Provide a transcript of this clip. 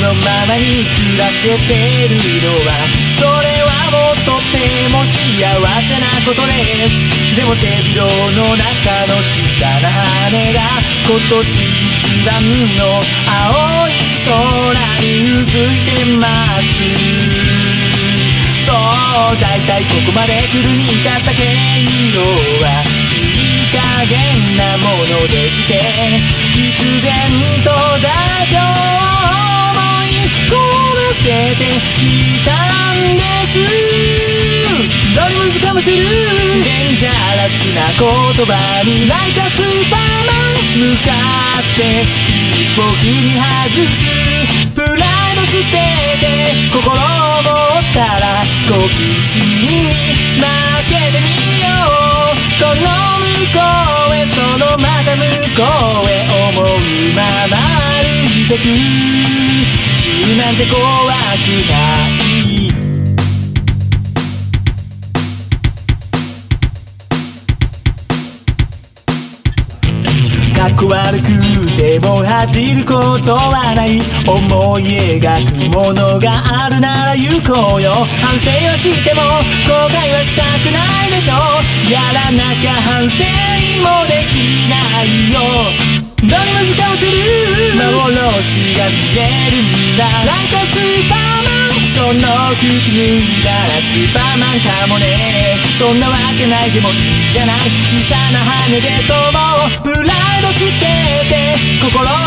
のままに暮らせてるのはそれはもうとっても幸せなことです。でも背広の中の小さな羽が今年一番の青い空にうずいてます。そうだいたいここまで来るに至った経路はいい加減なものでして必然とだてきたんです。ドリムズカムトゥルーデンジャラスな言葉にライカスーパーマン向かって一歩踏み外す。プライド捨てて心を持ったら好奇心に負けてみよう。この向こうへそのまた向こうへ思うまま歩いてく。自由なんて怖くないかっこ悪くても恥じることはない思い描くものがあるなら行こうよ。反省はしても後悔はしたくないでしょ。やらなきゃ反省もできないよ。ドリムズカム星が見えるんだライトスーパーマンその服脱いだらスーパーマンかもねそんなわけないでもいいんじゃない小さな羽で飛ぼうプライド捨てて心